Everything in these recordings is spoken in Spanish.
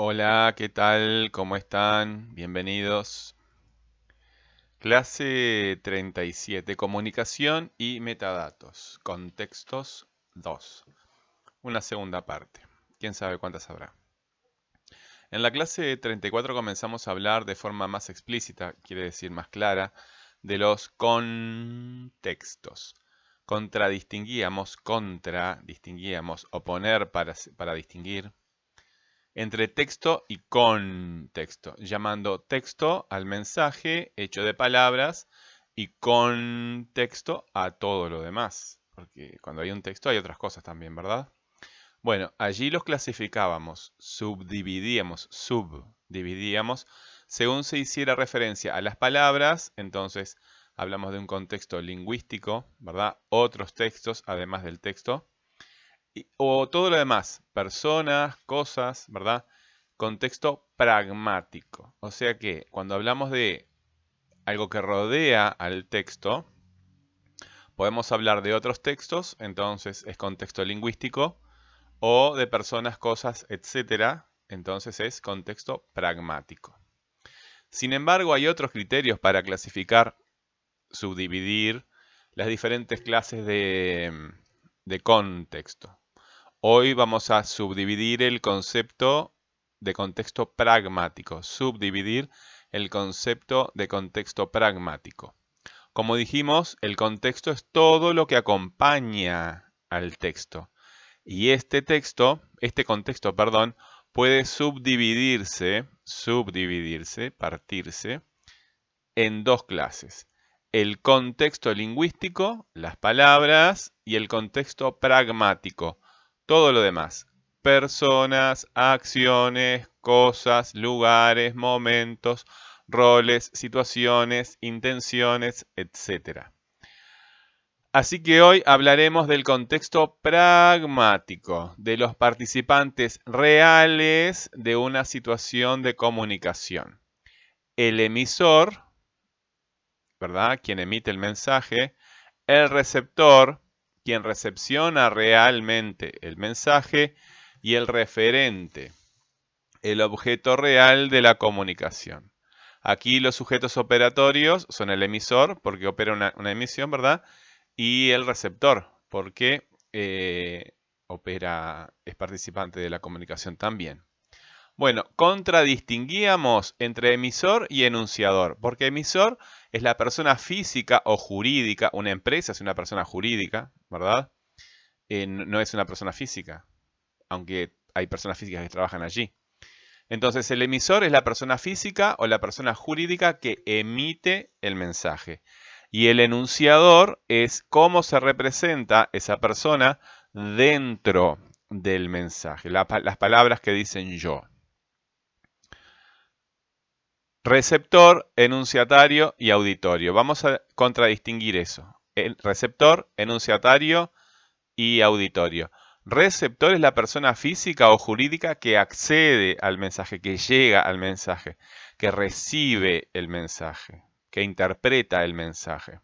Hola, ¿qué tal? ¿Cómo están? Bienvenidos. Clase 37, Comunicación y metadatos. Contextos 2. Una segunda parte. ¿Quién sabe cuántas habrá? En la clase 34 comenzamos a hablar de forma más explícita, quiere decir más clara, de los contextos. Contradistinguíamos, contra, distinguíamos, oponer para, para distinguir, entre texto y contexto, llamando texto al mensaje hecho de palabras y contexto a todo lo demás. Porque cuando hay un texto hay otras cosas también, ¿verdad? Bueno, allí los clasificábamos, subdividíamos, subdividíamos, según se hiciera referencia a las palabras, entonces hablamos de un contexto lingüístico, ¿verdad? Otros textos, además del texto, o todo lo demás, personas, cosas, ¿verdad? Contexto pragmático. O sea que cuando hablamos de algo que rodea al texto, podemos hablar de otros textos, entonces es contexto lingüístico, o de personas, cosas, etcétera, entonces es contexto pragmático. Sin embargo, hay otros criterios para clasificar, subdividir las diferentes clases de, de contexto. Hoy vamos a subdividir el concepto de contexto pragmático, subdividir el concepto de contexto pragmático. Como dijimos, el contexto es todo lo que acompaña al texto. Y este texto, este contexto, perdón, puede subdividirse, subdividirse, partirse en dos clases. El contexto lingüístico, las palabras, y el contexto pragmático, todo lo demás. Personas, acciones, cosas, lugares, momentos, roles, situaciones, intenciones, etc. Así que hoy hablaremos del contexto pragmático, de los participantes reales de una situación de comunicación. El emisor, ¿verdad? Quien emite el mensaje, el receptor, quien recepciona realmente el mensaje y el referente, el objeto real de la comunicación. Aquí los sujetos operatorios son el emisor, porque opera una, emisión, ¿verdad? Y el receptor, porque eh, opera, es participante de la comunicación también. Bueno, contradistinguíamos entre emisor y enunciador, porque emisor es la persona física o jurídica, una empresa es una persona jurídica, ¿verdad? Eh, no es una persona física, aunque hay personas físicas que trabajan allí. Entonces, el emisor es la persona física o la persona jurídica que emite el mensaje. Y el enunciador es cómo se representa esa persona dentro del mensaje, las palabras que dicen yo. Receptor, enunciatario y auditorio. Vamos a contradistinguir eso. El receptor, enunciatario y auditorio. Receptor es la persona física o jurídica que accede al mensaje, que llega al mensaje, que recibe el mensaje, que interpreta el mensaje.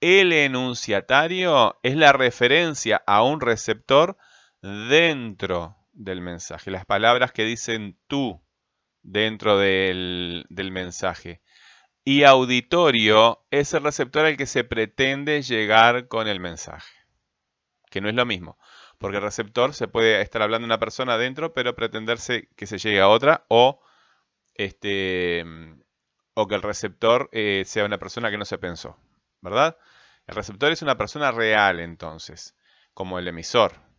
El enunciatario es la referencia a un receptor dentro del mensaje. Las palabras que dicen tú, dentro del, mensaje. Y auditorio es el receptor al que se pretende llegar con el mensaje. Que no es lo mismo. Porque el receptor se puede estar hablando una persona adentro, pero pretenderse que se llegue a otra, o, este, o que el receptor eh, sea una persona que no se pensó. ¿Verdad? El receptor es una persona real, entonces, como el emisor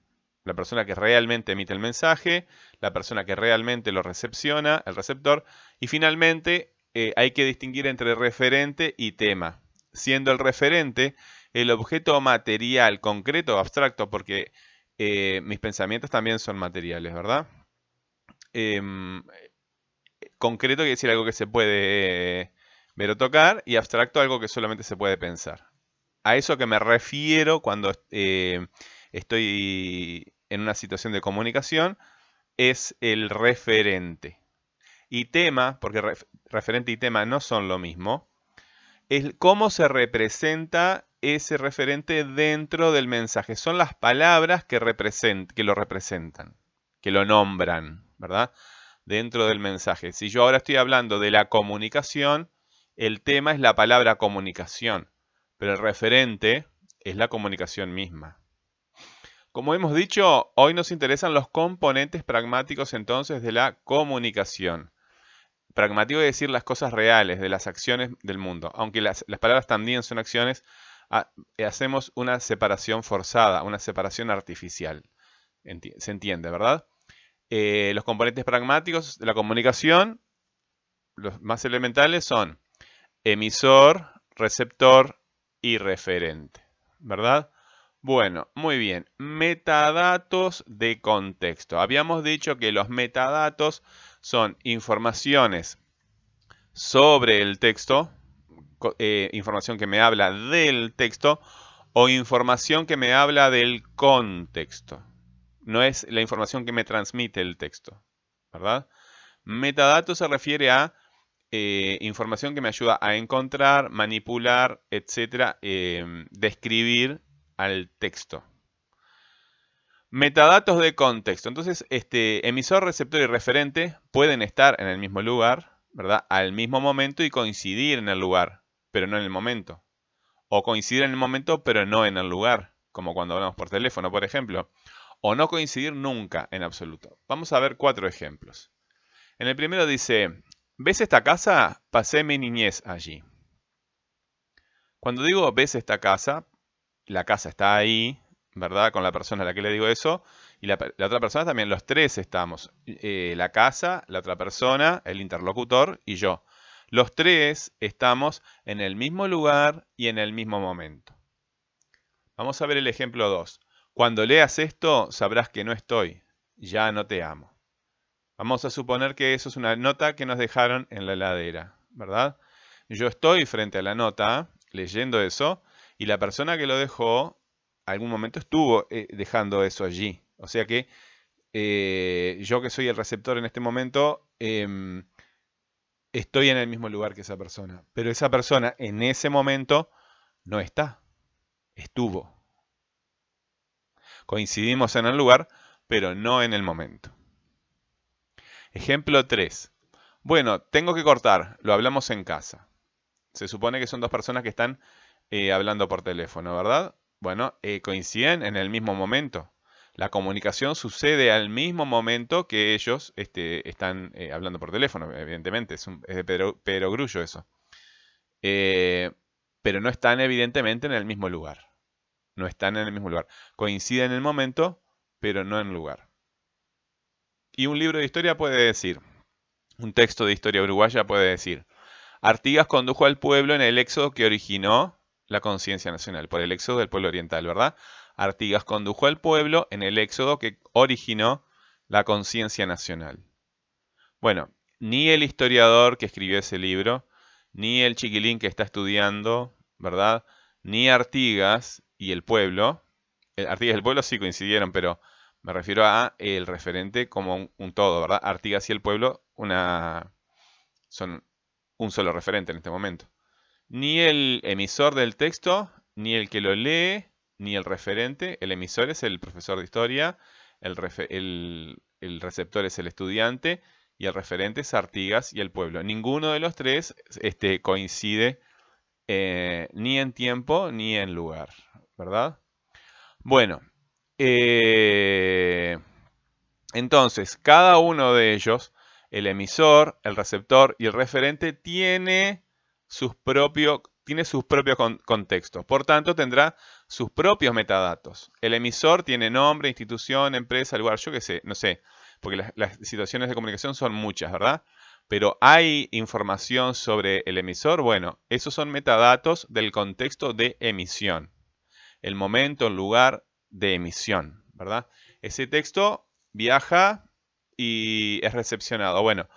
la persona que realmente emite el mensaje, la persona que realmente lo recepciona, el receptor, y finalmente eh, hay que distinguir entre referente y tema, siendo el referente el objeto material, concreto o abstracto, porque eh, mis pensamientos también son materiales, ¿verdad? Em, concreto quiere decir algo que se puede ver o tocar, y abstracto algo que solamente se puede pensar. A eso que me refiero cuando eh, estoy en una situación de comunicación es el referente. Y tema, porque referente y tema no son lo mismo, es cómo se representa ese referente dentro del mensaje. Son las palabras que, que lo representan, que lo nombran, ¿verdad? dentro del mensaje. Si yo ahora estoy hablando de la comunicación, el tema es la palabra comunicación, pero el referente es la comunicación misma. Como hemos dicho, hoy nos interesan los componentes pragmáticos entonces de la comunicación. Pragmático es decir las cosas reales, de las acciones del mundo. Aunque las, palabras también son acciones, hacemos una separación forzada, una separación artificial. se entiende, ¿verdad? Eh, los componentes pragmáticos de la comunicación, los más elementales son emisor, receptor y referente, ¿verdad? Bueno, muy bien. Metadatos de contexto. Habíamos dicho que los metadatos son informaciones sobre el texto, eh, información que me habla del texto o información que me habla del contexto. No es la información que me transmite el texto, ¿verdad? Metadatos se refiere a eh, información que me ayuda a encontrar, manipular, etcétera, eh, describir al texto. Metadatos de contexto. Entonces, este emisor, receptor y referente pueden estar en el mismo lugar, ¿verdad? Al mismo momento y coincidir en el lugar, pero no en el momento. O coincidir en el momento, pero no en el lugar, como cuando hablamos por teléfono, por ejemplo. O no coincidir nunca en absoluto. Vamos a ver cuatro ejemplos. En el primero dice, ¿ves esta casa? Pasé mi niñez allí. Cuando digo ves esta casa, la casa está ahí, ¿verdad? Con la persona a la que le digo eso. Y la, otra persona también, los tres estamos. Eh, la casa, la otra persona, el interlocutor y yo. Los tres estamos en el mismo lugar y en el mismo momento. Vamos a ver el ejemplo 2. Cuando leas esto, sabrás que no estoy. Ya no te amo. Vamos a suponer que eso es una nota que nos dejaron en la heladera, ¿verdad? Yo estoy frente a la nota leyendo eso y la persona que lo dejó, algún momento estuvo eh, dejando eso allí. O sea que eh, yo que soy el receptor en este momento, em, estoy en el mismo lugar que esa persona. Pero esa persona en ese momento no está. Estuvo. Coincidimos en el lugar, pero no en el momento. Ejemplo 3. Bueno, tengo que cortar, lo hablamos en casa. Se supone que son dos personas que están eh, hablando por teléfono, ¿verdad? Bueno, eh, coinciden en el mismo momento. La comunicación sucede al mismo momento que ellos este, están eh, hablando por teléfono, evidentemente. Es, de Pedro, Grullo eso. pero no están evidentemente en el mismo lugar. No están en el mismo lugar. Coinciden en el momento, pero no en el lugar. Y un libro de historia puede decir, un texto de historia uruguaya puede decir, Artigas condujo al pueblo en el éxodo que originó la conciencia nacional, por el éxodo del pueblo oriental, ¿verdad? Artigas condujo al pueblo en el éxodo que originó la conciencia nacional. Bueno, ni el historiador que escribió ese libro, ni el chiquilín que está estudiando, ¿verdad? Ni Artigas y el pueblo, Artigas y el pueblo sí coincidieron, pero me refiero a el referente como un, un todo, ¿verdad? Artigas y el pueblo una, son un solo referente en este momento ni el emisor del texto, ni el que lo lee, ni el referente. El emisor es el profesor de historia, el, receptor es el estudiante y el referente es Artigas y el pueblo. Ninguno de los tres este, coincide eh, ni en tiempo ni en lugar, ¿verdad? Bueno, eh, entonces cada uno de ellos, el emisor, el receptor y el referente, tiene sus tiene sus propios contextos. Por tanto, tendrá sus propios metadatos. El emisor tiene nombre, institución, empresa, lugar, yo qué sé, no sé, porque las, situaciones de comunicación son muchas, ¿verdad? Pero hay información sobre el emisor. Bueno, esos son metadatos del contexto de emisión. El momento, el lugar de emisión, ¿verdad? Ese texto viaja y es recepcionado. Bueno,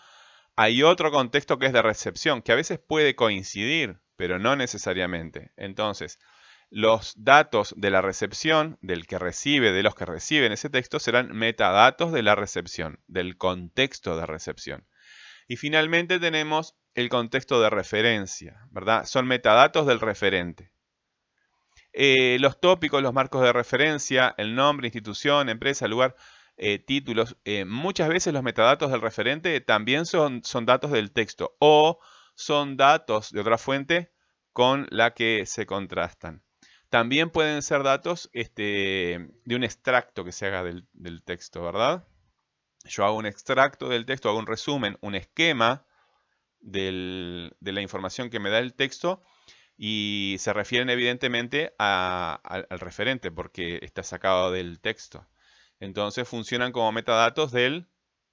hay otro contexto que es de recepción, que a veces puede coincidir, pero no necesariamente. Entonces, los datos de la recepción, del que recibe, de los que reciben ese texto, serán metadatos de la recepción, del contexto de recepción. Y finalmente tenemos el contexto de referencia, ¿verdad? Son metadatos del referente. Eh, los tópicos, los marcos de referencia, el nombre, institución, empresa, lugar, eh, títulos, eh, muchas veces los metadatos del referente también son, son datos del texto o son datos de otra fuente con la que se contrastan. También pueden ser datos este, de un extracto que se haga del, texto, ¿verdad? Yo hago un extracto del texto, hago un resumen, un esquema de la información que me da el texto y se refieren evidentemente al referente porque está sacado del texto. Entonces funcionan como metadatos del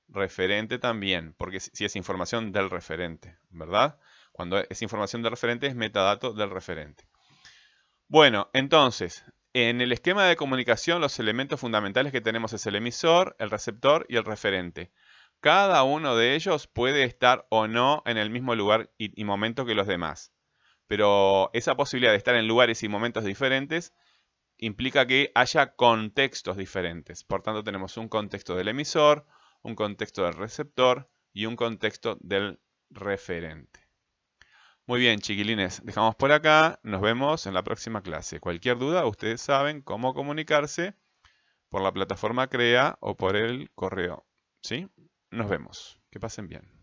referente también, porque si es información del referente, ¿verdad? Cuando es información del referente es metadato del referente. Bueno, entonces, en el esquema de comunicación los elementos fundamentales que tenemos es el emisor, el receptor y el referente. Cada uno de ellos puede estar o no en el mismo lugar y, momento que los demás. Pero esa posibilidad de estar en lugares y momentos diferentes implica que haya contextos diferentes. Por tanto, tenemos un contexto del emisor, un contexto del receptor y un contexto del referente. Muy bien, chiquilines, dejamos por acá. Nos vemos en la próxima clase. Cualquier duda, ustedes saben cómo comunicarse por la plataforma CREA o por el correo. ¿Sí? Nos vemos. Que pasen bien.